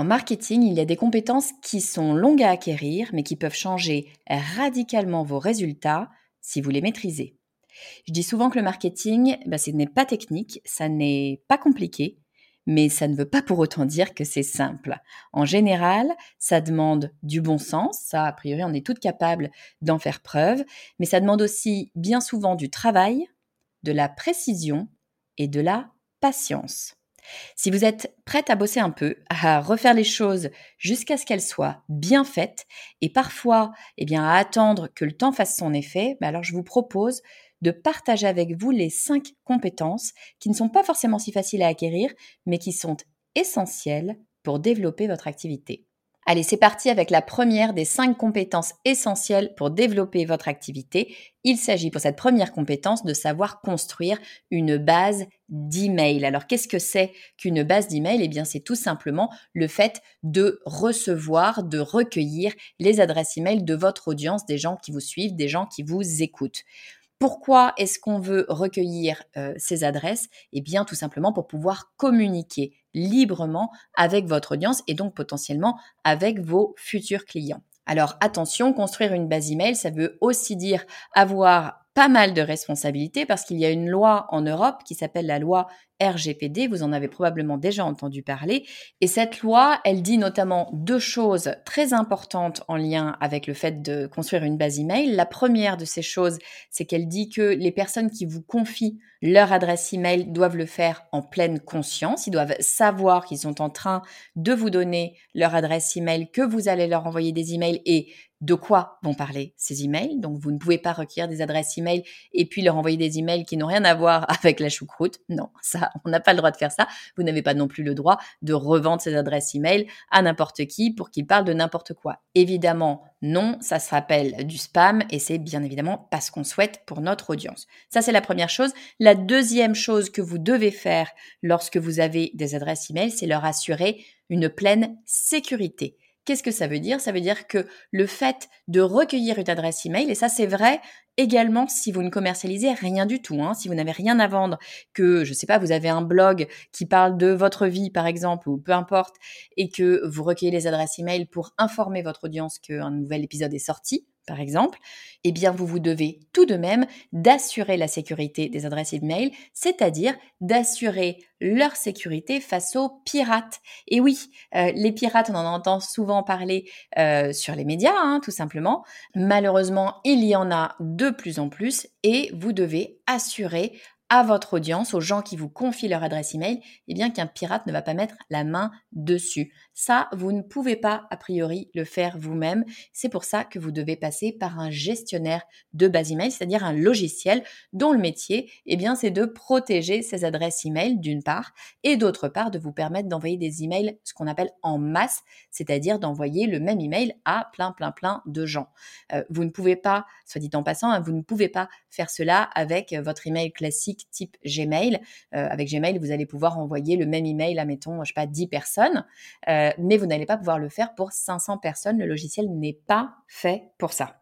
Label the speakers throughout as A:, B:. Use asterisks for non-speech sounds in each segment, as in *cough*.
A: En marketing, il y a des compétences qui sont longues à acquérir, mais qui peuvent changer radicalement vos résultats si vous les maîtrisez. Je dis souvent que le marketing, ben, ce n'est pas technique, ça n'est pas compliqué, mais ça ne veut pas pour autant dire que c'est simple. En général, ça demande du bon sens, ça a priori on est toutes capables d'en faire preuve, mais ça demande aussi bien souvent du travail, de la précision et de la patience. Si vous êtes prête à bosser un peu, à refaire les choses jusqu'à ce qu'elles soient bien faites et parfois eh bien, à attendre que le temps fasse son effet, bah alors je vous propose de partager avec vous les cinq compétences qui ne sont pas forcément si faciles à acquérir, mais qui sont essentielles pour développer votre activité. Allez, c'est parti avec la première des cinq compétences essentielles pour développer votre activité. Il s'agit pour cette première compétence de savoir construire une base d'email. Alors, qu'est-ce que c'est qu'une base d'email? Eh bien, c'est tout simplement le fait de recevoir, de recueillir les adresses email de votre audience, des gens qui vous suivent, des gens qui vous écoutent. Pourquoi est-ce qu'on veut recueillir euh, ces adresses? Eh bien, tout simplement pour pouvoir communiquer librement avec votre audience et donc potentiellement avec vos futurs clients. Alors attention, construire une base email, ça veut aussi dire avoir pas mal de responsabilités parce qu'il y a une loi en Europe qui s'appelle la loi RGPD, vous en avez probablement déjà entendu parler, et cette loi, elle dit notamment deux choses très importantes en lien avec le fait de construire une base email. La première de ces choses, c'est qu'elle dit que les personnes qui vous confient leur adresse email doivent le faire en pleine conscience, ils doivent savoir qu'ils sont en train de vous donner leur adresse email, que vous allez leur envoyer des emails et de quoi vont parler ces emails. Donc, vous ne pouvez pas requérir des adresses email et puis leur envoyer des emails qui n'ont rien à voir *laughs* avec la choucroute. Non, ça, on n'a pas le droit de faire ça. Vous n'avez pas non plus le droit de revendre ces adresses email à n'importe qui pour qu'il parle de n'importe quoi. Évidemment, non, ça se rappelle du spam et c'est bien évidemment pas ce qu'on souhaite pour notre audience. Ça, c'est la première chose. La deuxième chose que vous devez faire lorsque vous avez des adresses email, c'est leur assurer une pleine sécurité. Qu'est-ce que ça veut dire? Ça veut dire que le fait de recueillir une adresse email, et ça c'est vrai également si vous ne commercialisez rien du tout, hein, si vous n'avez rien à vendre, que je ne sais pas, vous avez un blog qui parle de votre vie par exemple, ou peu importe, et que vous recueillez les adresses email pour informer votre audience qu'un nouvel épisode est sorti, par exemple, eh bien vous vous devez tout de même d'assurer la sécurité des adresses email, c'est-à-dire d'assurer leur sécurité face aux pirates. Et oui, euh, les pirates, on en entend souvent parler euh, sur les médias, hein, tout simplement. Malheureusement, il y en a de plus en plus et vous devez assurer à votre audience, aux gens qui vous confient leur adresse email, eh bien qu'un pirate ne va pas mettre la main dessus. Ça, vous ne pouvez pas a priori le faire vous-même. C'est pour ça que vous devez passer par un gestionnaire de base email, c'est-à-dire un logiciel dont le métier, eh bien, c'est de protéger ces adresses email d'une part et d'autre part de vous permettre d'envoyer des emails, ce qu'on appelle en masse, c'est-à-dire d'envoyer le même email à plein, plein, plein de gens. Euh, vous ne pouvez pas, soit dit en passant, hein, vous ne pouvez pas faire cela avec votre email classique type Gmail. Euh, avec Gmail, vous allez pouvoir envoyer le même email à, mettons, je sais pas, 10 personnes, euh, mais vous n'allez pas pouvoir le faire pour 500 personnes. Le logiciel n'est pas fait pour ça.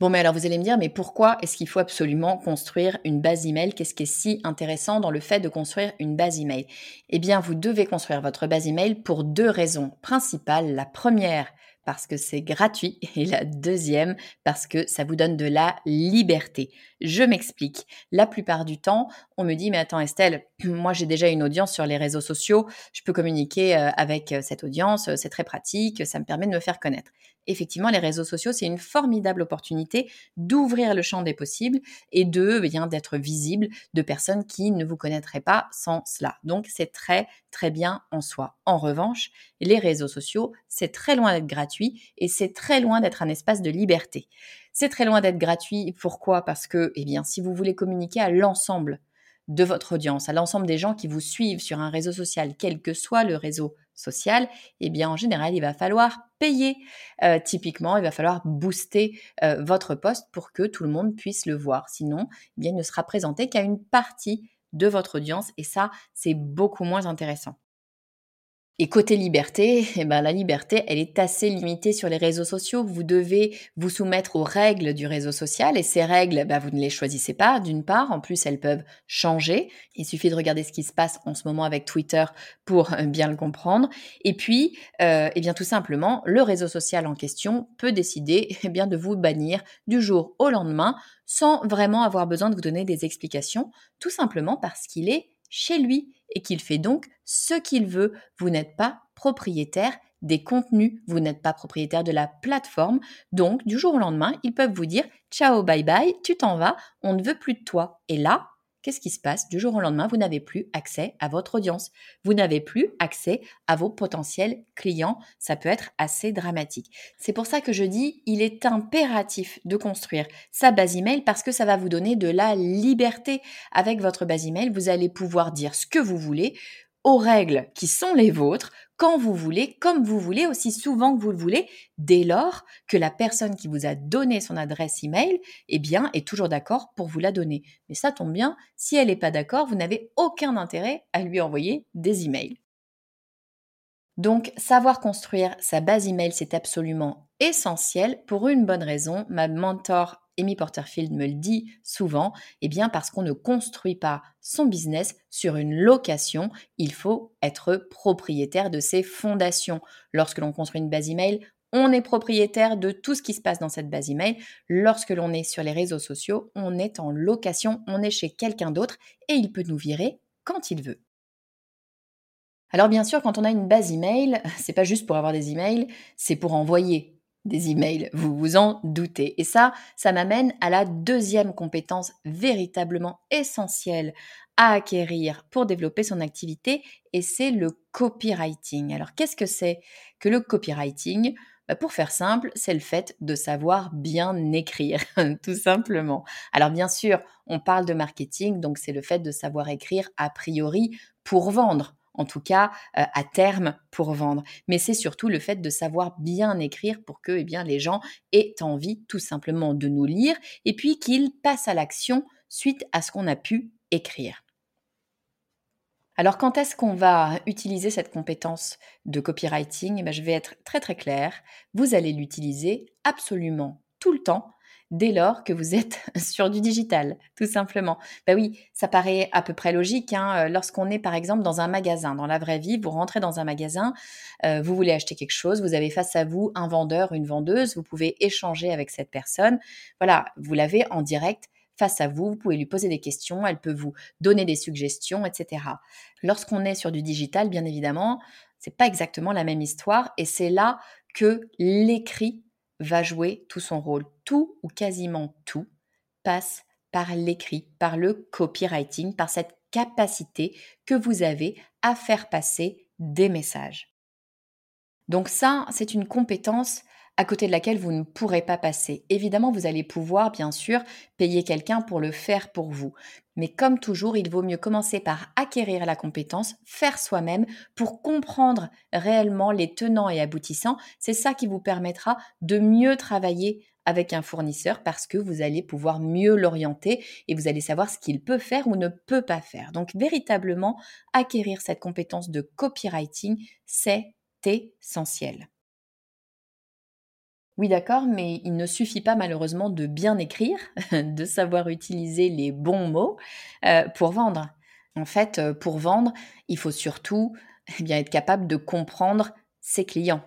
A: Bon, mais alors vous allez me dire, mais pourquoi est-ce qu'il faut absolument construire une base email? Qu'est-ce qui est si intéressant dans le fait de construire une base email? Eh bien, vous devez construire votre base email pour deux raisons principales. La première, parce que c'est gratuit et la deuxième parce que ça vous donne de la liberté. Je m'explique. La plupart du temps, on me dit mais attends Estelle, *clears throat* moi j'ai déjà une audience sur les réseaux sociaux, je peux communiquer euh, avec euh, cette audience, euh, c'est très pratique, ça me permet de me faire connaître effectivement, les réseaux sociaux, c'est une formidable opportunité d'ouvrir le champ des possibles et de eh bien d'être visible de personnes qui ne vous connaîtraient pas sans cela. Donc, c'est très, très bien en soi. En revanche, les réseaux sociaux, c'est très loin d'être gratuit et c'est très loin d'être un espace de liberté. C'est très loin d'être gratuit. Pourquoi? Parce que, eh bien, si vous voulez communiquer à l'ensemble de votre audience, à l'ensemble des gens qui vous suivent sur un réseau social, quel que soit le réseau social, eh bien en général, il va falloir payer. Euh, typiquement, il va falloir booster euh, votre poste pour que tout le monde puisse le voir. Sinon, eh bien, il ne sera présenté qu'à une partie de votre audience et ça, c'est beaucoup moins intéressant. Et côté liberté, eh ben la liberté, elle est assez limitée sur les réseaux sociaux. Vous devez vous soumettre aux règles du réseau social et ces règles, ben vous ne les choisissez pas d'une part. En plus, elles peuvent changer. Il suffit de regarder ce qui se passe en ce moment avec Twitter pour euh, bien le comprendre. Et puis, euh, eh bien tout simplement, le réseau social en question peut décider eh bien de vous bannir du jour au lendemain sans vraiment avoir besoin de vous donner des explications, tout simplement parce qu'il est chez lui et qu'il fait donc ce qu'il veut. Vous n'êtes pas propriétaire des contenus, vous n'êtes pas propriétaire de la plateforme. Donc, du jour au lendemain, ils peuvent vous dire ciao, bye bye, tu t'en vas, on ne veut plus de toi. Et là, qu'est-ce qui se passe? Du jour au lendemain, vous n'avez plus accès à votre audience. Vous n'avez plus accès à vos potentiels clients. Ça peut être assez dramatique. C'est pour ça que je dis, il est impératif de construire sa base email parce que ça va vous donner de la liberté. Avec votre base email, vous allez pouvoir dire ce que vous voulez règles qui sont les vôtres, quand vous voulez, comme vous voulez, aussi souvent que vous le voulez, dès lors que la personne qui vous a donné son adresse email, eh bien, est toujours d'accord pour vous la donner. Mais ça tombe bien, si elle n'est pas d'accord, vous n'avez aucun intérêt à lui envoyer des emails. Donc, savoir construire sa base email, c'est absolument essentiel pour une bonne raison. Ma mentor Amy Porterfield me le dit souvent, eh bien parce qu'on ne construit pas son business sur une location, il faut être propriétaire de ses fondations. Lorsque l'on construit une base email, on est propriétaire de tout ce qui se passe dans cette base email. Lorsque l'on est sur les réseaux sociaux, on est en location, on est chez quelqu'un d'autre et il peut nous virer quand il veut. Alors bien sûr, quand on a une base email, *laughs* c'est pas juste pour avoir des emails, c'est pour envoyer des emails, vous vous en doutez. Et ça, ça m'amène à la deuxième compétence véritablement essentielle à acquérir pour développer son activité, et c'est le copywriting. Alors qu'est-ce que c'est que le copywriting? Bah, pour faire simple, c'est le fait de savoir bien écrire, *laughs* tout simplement. Alors bien sûr, on parle de marketing, donc c'est le fait de savoir écrire a priori pour vendre en tout cas euh, à terme pour vendre. Mais c'est surtout le fait de savoir bien écrire pour que eh les gens aient envie tout simplement de nous lire et puis qu'ils passent à l'action suite à ce qu'on a pu écrire. Alors quand est-ce qu'on va utiliser cette compétence de copywriting? Eh Je vais être très très claire. Vous allez l'utiliser absolument tout le temps dès lors que vous êtes *laughs* sur du digital, tout simplement. Ben oui, ça paraît à peu près logique. Hein, euh, lorsqu'on est par exemple dans un magasin, dans la vraie vie, vous rentrez dans un magasin, euh, vous voulez acheter quelque chose, vous avez face à vous un vendeur, une vendeuse, vous pouvez échanger avec cette personne. Voilà, vous l'avez en direct face à vous, vous pouvez lui poser des questions, elle peut vous donner des suggestions, etc. Lorsqu'on est sur du digital, bien évidemment, c'est pas exactement la même histoire et c'est là que l'écrit va jouer tout son rôle. Tout ou quasiment tout passe par l'écrit, par le copywriting, par cette capacité que vous avez à faire passer des messages. Donc ça, c'est une compétence à côté de laquelle vous ne pourrez pas passer. Évidemment, vous allez pouvoir, bien sûr, payer quelqu'un pour le faire pour vous. Mais comme toujours, il vaut mieux commencer par acquérir la compétence, faire soi-même pour comprendre réellement les tenants et aboutissants. C'est ça qui vous permettra de mieux travailler avec un fournisseur parce que vous allez pouvoir mieux l'orienter et vous allez savoir ce qu'il peut faire ou ne peut pas faire. Donc véritablement, acquérir cette compétence de copywriting, c'est essentiel. Oui, d'accord, mais il ne suffit pas malheureusement de bien écrire, *laughs* de savoir utiliser les bons mots euh, pour vendre. En fait, euh, pour vendre, il faut surtout eh bien, être capable de comprendre ses clients.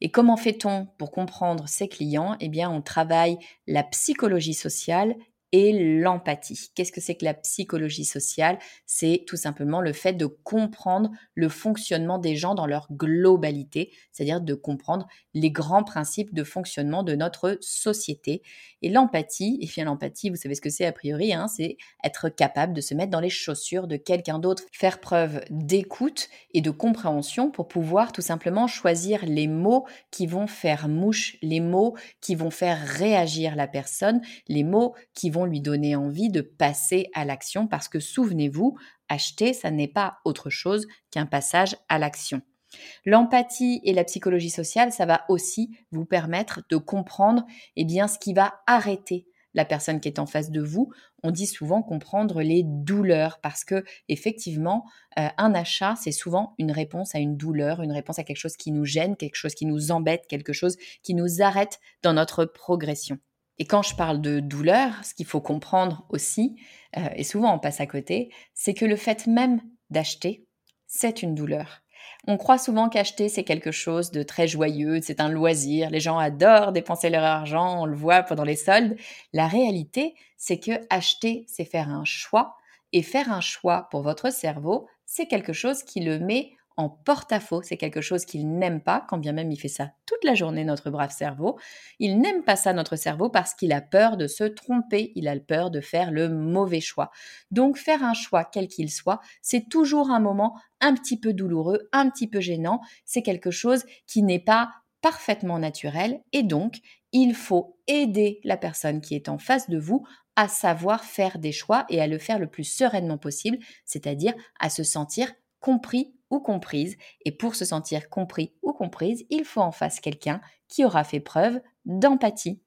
A: Et comment fait-on pour comprendre ses clients? Eh bien, on travaille la psychologie sociale et l'empathie. Qu'est-ce que c'est que la psychologie sociale? C'est tout simplement le fait de comprendre le fonctionnement des gens dans leur globalité, c'est-à-dire de comprendre les grands principes de fonctionnement de notre société. Et l'empathie, et bien l'empathie, vous savez ce que c'est a priori, hein, c'est être capable de se mettre dans les chaussures de quelqu'un d'autre, faire preuve d'écoute et de compréhension pour pouvoir tout simplement choisir les mots qui vont faire mouche, les mots qui vont faire réagir la personne, les mots qui lui donner envie de passer à l'action parce que souvenez-vous, acheter, ça n'est pas autre chose qu'un passage à l'action. L'empathie et la psychologie sociale, ça va aussi vous permettre de comprendre eh bien, ce qui va arrêter la personne qui est en face de vous. On dit souvent comprendre les douleurs parce que effectivement, euh, un achat, c'est souvent une réponse à une douleur, une réponse à quelque chose qui nous gêne, quelque chose qui nous embête, quelque chose qui nous arrête dans notre progression. Et quand je parle de douleur, ce qu'il faut comprendre aussi, euh, et souvent on passe à côté, c'est que le fait même d'acheter, c'est une douleur. On croit souvent qu'acheter, c'est quelque chose de très joyeux, c'est un loisir, les gens adorent dépenser leur argent, on le voit pendant les soldes. La réalité, c'est que acheter, c'est faire un choix, et faire un choix pour votre cerveau, c'est quelque chose qui le met en porte-à-faux. C'est quelque chose qu'il n'aime pas, quand bien même il fait ça toute la journée, notre brave cerveau. Il n'aime pas ça, notre cerveau, parce qu'il a peur de se tromper, il a peur de faire le mauvais choix. Donc faire un choix, quel qu'il soit, c'est toujours un moment un petit peu douloureux, un petit peu gênant. C'est quelque chose qui n'est pas parfaitement naturel et donc il faut aider la personne qui est en face de vous à savoir faire des choix et à le faire le plus sereinement possible, c'est-à-dire à se sentir compris ou comprise. Et pour se sentir compris ou comprise, il faut en face quelqu'un qui aura fait preuve d'empathie.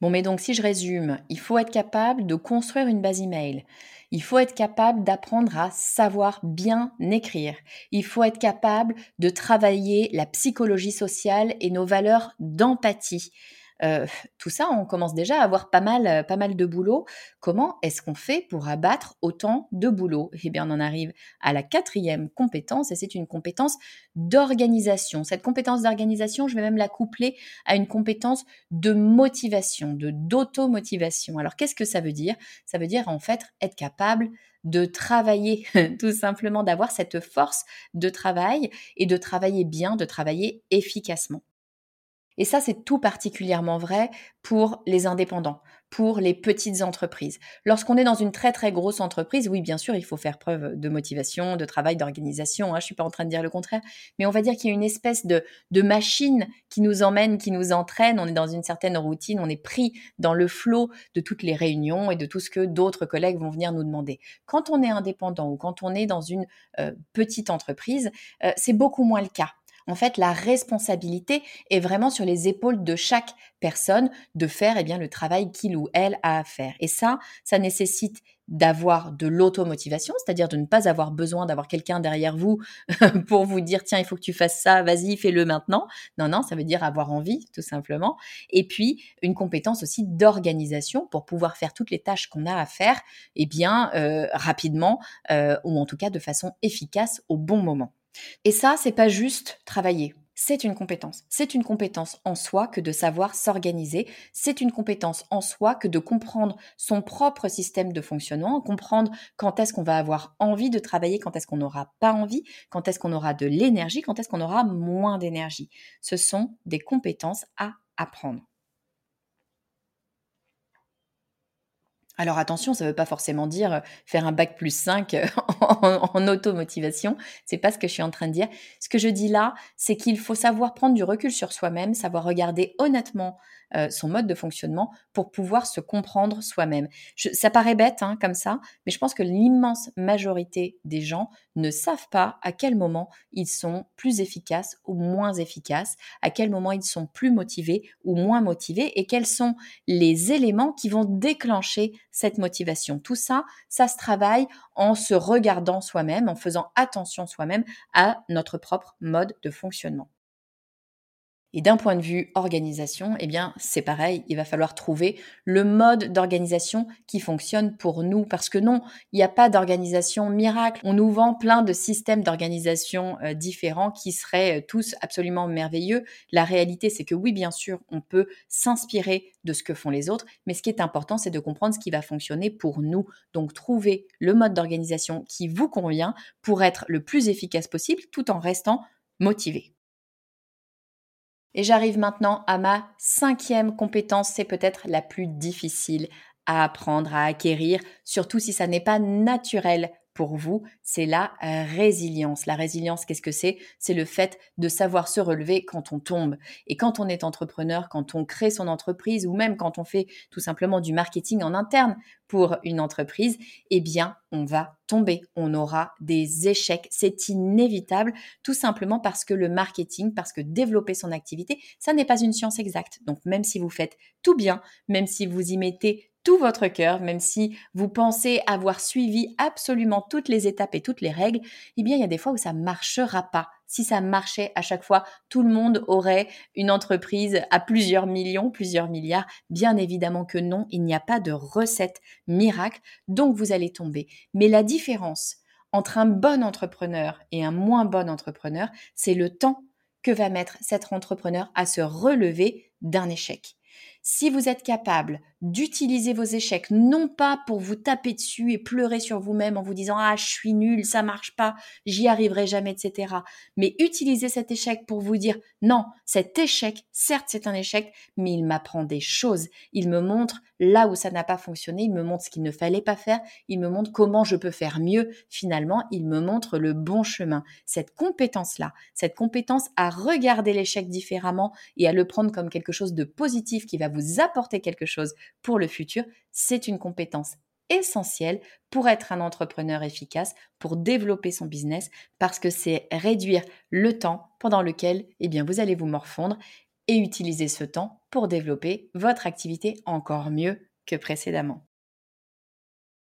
A: Bon, mais donc si je résume, il faut être capable de construire une base email. Il faut être capable d'apprendre à savoir bien écrire. Il faut être capable de travailler la psychologie sociale et nos valeurs d'empathie. Euh, tout ça, on commence déjà à avoir pas mal, euh, pas mal de boulot. Comment est-ce qu'on fait pour abattre autant de boulot? Eh bien, on en arrive à la quatrième compétence, et c'est une compétence d'organisation. Cette compétence d'organisation, je vais même la coupler à une compétence de motivation, de d'automotivation. Alors, qu'est-ce que ça veut dire? Ça veut dire en fait être capable de travailler, *laughs* tout simplement d'avoir cette force de travail et de travailler bien, de travailler efficacement. Et ça, c'est tout particulièrement vrai pour les indépendants, pour les petites entreprises. Lorsqu'on est dans une très très grosse entreprise, oui, bien sûr, il faut faire preuve de motivation, de travail, d'organisation. Hein, je ne suis pas en train de dire le contraire, mais on va dire qu'il y a une espèce de, machine qui nous emmène, qui nous entraîne. On est dans une certaine routine, on est pris dans le flot de toutes les réunions et de tout ce que d'autres collègues vont venir nous demander. Quand on est indépendant ou quand on est dans une euh, petite entreprise, euh, c'est beaucoup moins le cas en fait, la responsabilité est vraiment sur les épaules de chaque personne de faire eh bien, le travail qu'il ou elle a à faire. Et ça, ça nécessite d'avoir de l'automotivation, c'est-à-dire de ne pas avoir besoin d'avoir quelqu'un derrière vous *laughs* pour vous dire tiens, il faut que tu fasses ça, vas-y, fais-le maintenant. Non, non, ça veut dire avoir envie, tout simplement. Et puis, une compétence aussi d'organisation pour pouvoir faire toutes les tâches qu'on a à faire, eh bien, euh, rapidement, euh, ou en tout cas de façon efficace au bon moment. Et ça, c'est pas juste travailler. C'est une compétence. C'est une compétence en soi que de savoir s'organiser. C'est une compétence en soi que de comprendre son propre système de fonctionnement, comprendre quand est-ce qu'on va avoir envie de travailler, quand est-ce qu'on n'aura pas envie, quand est-ce qu'on aura de l'énergie, quand est-ce qu'on aura moins d'énergie. Ce sont des compétences à apprendre. Alors attention, ça ne veut pas forcément dire euh, faire un bac plus 5 euh, *laughs* en, en automotivation. C'est pas ce que je suis en train de dire. Ce que je dis là, c'est qu'il faut savoir prendre du recul sur soi-même, savoir regarder honnêtement euh, son mode de fonctionnement pour pouvoir se comprendre soi-même. Ça paraît bête hein, comme ça, mais je pense que l'immense majorité des gens ne savent pas à quel moment ils sont plus efficaces ou moins efficaces, à quel moment ils sont plus motivés ou moins motivés et quels sont les éléments qui vont déclencher cette motivation. Tout ça, ça se travaille en se regardant soi-même, en faisant attention soi-même à notre propre mode de fonctionnement. Et d'un point de vue organisation, eh bien, c'est pareil, il va falloir trouver le mode d'organisation qui fonctionne pour nous. Parce que non, il n'y a pas d'organisation miracle. On nous vend plein de systèmes d'organisation euh, différents qui seraient euh, tous absolument merveilleux. La réalité, c'est que oui, bien sûr, on peut s'inspirer de ce que font les autres, mais ce qui est important, c'est de comprendre ce qui va fonctionner pour nous. Donc, trouver le mode d'organisation qui vous convient pour être le plus efficace possible tout en restant motivé. Et j'arrive maintenant à ma cinquième compétence, c'est peut-être la plus difficile à apprendre, à acquérir, surtout si ça n'est pas naturel pour vous, c'est la résilience. La résilience, qu'est-ce que c'est? C'est le fait de savoir se relever quand on tombe. Et quand on est entrepreneur, quand on crée son entreprise ou même quand on fait tout simplement du marketing en interne pour une entreprise, eh bien, on va tomber. On aura des échecs. C'est inévitable, tout simplement parce que le marketing, parce que développer son activité, ça n'est pas une science exacte. Donc, même si vous faites tout bien, même si vous y mettez tout votre cœur, même si vous pensez avoir suivi absolument toutes les étapes et toutes les règles, eh bien, il y a des fois où ça marchera pas. Si ça marchait à chaque fois, tout le monde aurait une entreprise à plusieurs millions, plusieurs milliards. Bien évidemment que non, il n'y a pas de recette miracle, donc vous allez tomber. Mais la différence entre un bon entrepreneur et un moins bon entrepreneur, c'est le temps que va mettre cet entrepreneur à se relever d'un échec. Si vous êtes capable d'utiliser vos échecs, non pas pour vous taper dessus et pleurer sur vous-même en vous disant ah je suis nul, ça marche pas, j'y arriverai jamais, etc. Mais utilisez cet échec pour vous dire non, cet échec, certes c'est un échec, mais il m'apprend des choses, il me montre là où ça n'a pas fonctionné, il me montre ce qu'il ne fallait pas faire, il me montre comment je peux faire mieux. Finalement, il me montre le bon chemin. Cette compétence-là, cette compétence à regarder l'échec différemment et à le prendre comme quelque chose de positif qui va vous apporter quelque chose pour le futur, c'est une compétence essentielle pour être un entrepreneur efficace, pour développer son business, parce que c'est réduire le temps pendant lequel eh bien, vous allez vous morfondre et utiliser ce temps pour développer votre activité encore mieux que précédemment.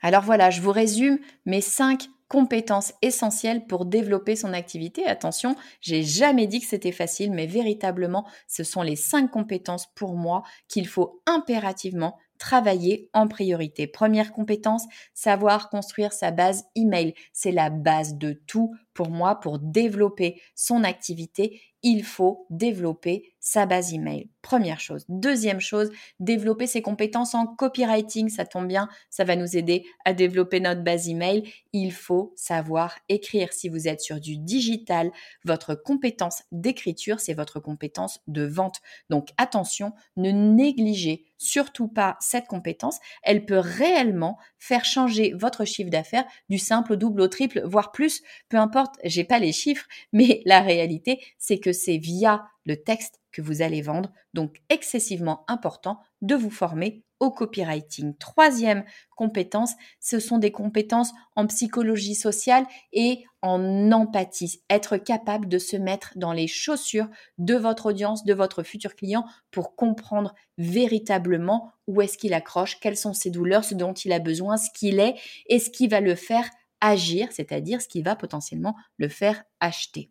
A: Alors voilà, je vous résume mes cinq compétences essentielles pour développer son activité. Attention, j'ai jamais dit que c'était facile, mais véritablement, ce sont les cinq compétences pour moi qu'il faut impérativement travailler en priorité. Première compétence, savoir construire sa base email. C'est la base de tout pour moi pour développer son activité il faut développer sa base email. Première chose. Deuxième chose, développer ses compétences en copywriting. Ça tombe bien, ça va nous aider à développer notre base email. Il faut savoir écrire. Si vous êtes sur du digital, votre compétence d'écriture, c'est votre compétence de vente. Donc attention, ne négligez surtout pas cette compétence. Elle peut réellement faire changer votre chiffre d'affaires du simple au double au triple, voire plus. Peu importe, j'ai pas les chiffres, mais *laughs* la réalité, c'est que c'est via le texte que vous allez vendre, donc excessivement important de vous former au copywriting. Troisième compétence, ce sont des compétences en psychologie sociale et en empathie. Être capable de se mettre dans les chaussures de votre audience, de votre futur client pour comprendre véritablement où est-ce qu'il accroche, quelles sont ses douleurs, ce dont il a besoin, ce qu'il est et ce qui va le faire agir, c'est-à-dire ce qui va potentiellement le faire acheter.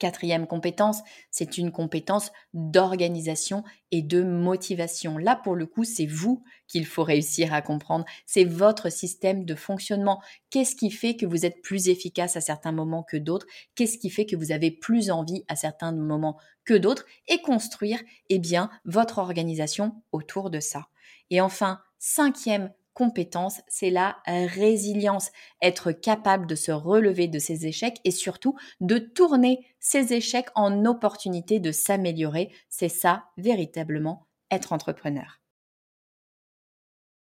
A: Quatrième compétence, c'est une compétence d'organisation et de motivation. Là, pour le coup, c'est vous qu'il faut réussir à comprendre. C'est votre système de fonctionnement. Qu'est-ce qui fait que vous êtes plus efficace à certains moments que d'autres? Qu'est-ce qui fait que vous avez plus envie à certains moments que d'autres? Et construire, eh bien, votre organisation autour de ça. Et enfin, cinquième compétence, c'est la résilience, être capable de se relever de ses échecs et surtout de tourner ses échecs en opportunité de s'améliorer. C'est ça véritablement être entrepreneur.